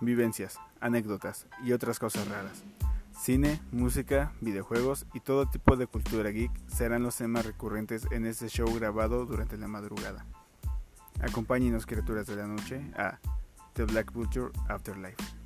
vivencias, anécdotas y otras cosas raras. Cine, música, videojuegos y todo tipo de cultura geek serán los temas recurrentes en este show grabado durante la madrugada. Acompáñenos criaturas de la noche a The Black Vulture Afterlife.